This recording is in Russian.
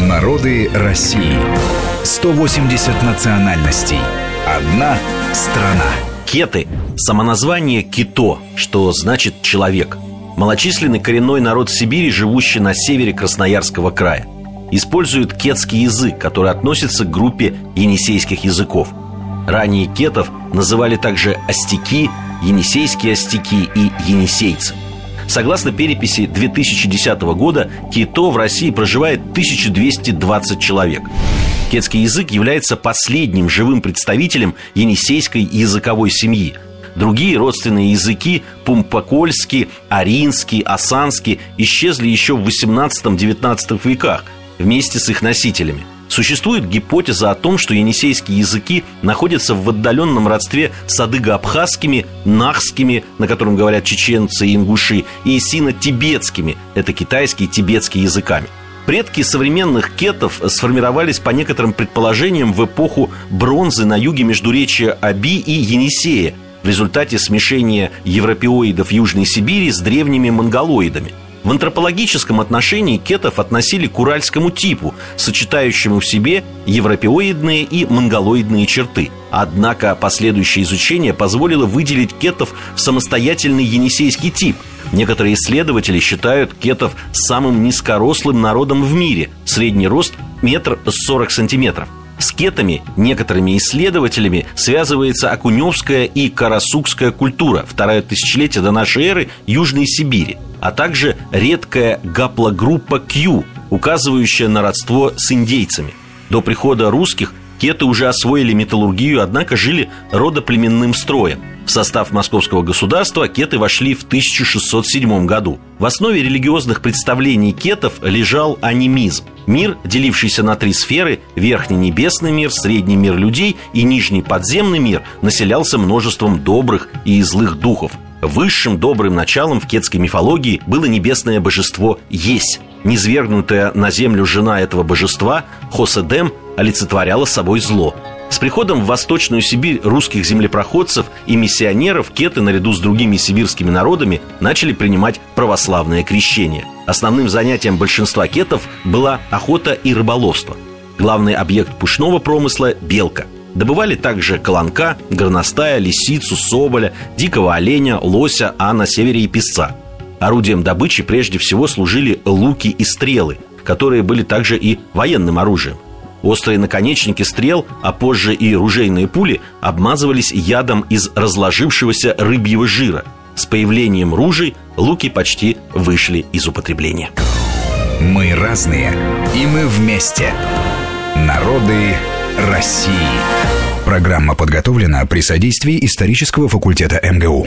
Народы России. 180 национальностей. Одна страна. Кеты – самоназвание кито, что значит «человек». Малочисленный коренной народ Сибири, живущий на севере Красноярского края. Используют кетский язык, который относится к группе енисейских языков. Ранее кетов называли также остяки, енисейские остяки и енисейцы. Согласно переписи 2010 года, кито в России проживает 1220 человек. Кетский язык является последним живым представителем енисейской языковой семьи. Другие родственные языки – пумпокольский, аринский, осанский – исчезли еще в 18-19 веках вместе с их носителями. Существует гипотеза о том, что енисейские языки находятся в отдаленном родстве с адыго-абхазскими, нахскими, на котором говорят чеченцы и ингуши, и сино-тибетскими, это китайские тибетские языками. Предки современных кетов сформировались по некоторым предположениям в эпоху бронзы на юге междуречия Аби и Енисея в результате смешения европеоидов Южной Сибири с древними монголоидами – в антропологическом отношении кетов относили к уральскому типу, сочетающему в себе европеоидные и монголоидные черты. Однако последующее изучение позволило выделить кетов в самостоятельный енисейский тип. Некоторые исследователи считают кетов самым низкорослым народом в мире, средний рост метр сорок сантиметров. С кетами некоторыми исследователями связывается Акуневская и Карасукская культура, второе тысячелетие до нашей эры Южной Сибири – а также редкая гаплогруппа Q, указывающая на родство с индейцами. До прихода русских кеты уже освоили металлургию, однако жили родоплеменным строем. В состав московского государства кеты вошли в 1607 году. В основе религиозных представлений кетов лежал анимизм. Мир, делившийся на три сферы – верхний небесный мир, средний мир людей и нижний подземный мир – населялся множеством добрых и злых духов – Высшим добрым началом в кетской мифологии было небесное божество Есть. Низвергнутая на землю жена этого божества, Хоседем, олицетворяла собой зло. С приходом в Восточную Сибирь русских землепроходцев и миссионеров кеты наряду с другими сибирскими народами начали принимать православное крещение. Основным занятием большинства кетов была охота и рыболовство. Главный объект пушного промысла – белка – Добывали также колонка, горностая, лисицу, соболя, дикого оленя, лося, а на севере и песца. Орудием добычи прежде всего служили луки и стрелы, которые были также и военным оружием. Острые наконечники стрел, а позже и ружейные пули обмазывались ядом из разложившегося рыбьего жира. С появлением ружей луки почти вышли из употребления. Мы разные, и мы вместе. Народы России. Программа подготовлена при содействии исторического факультета МГУ.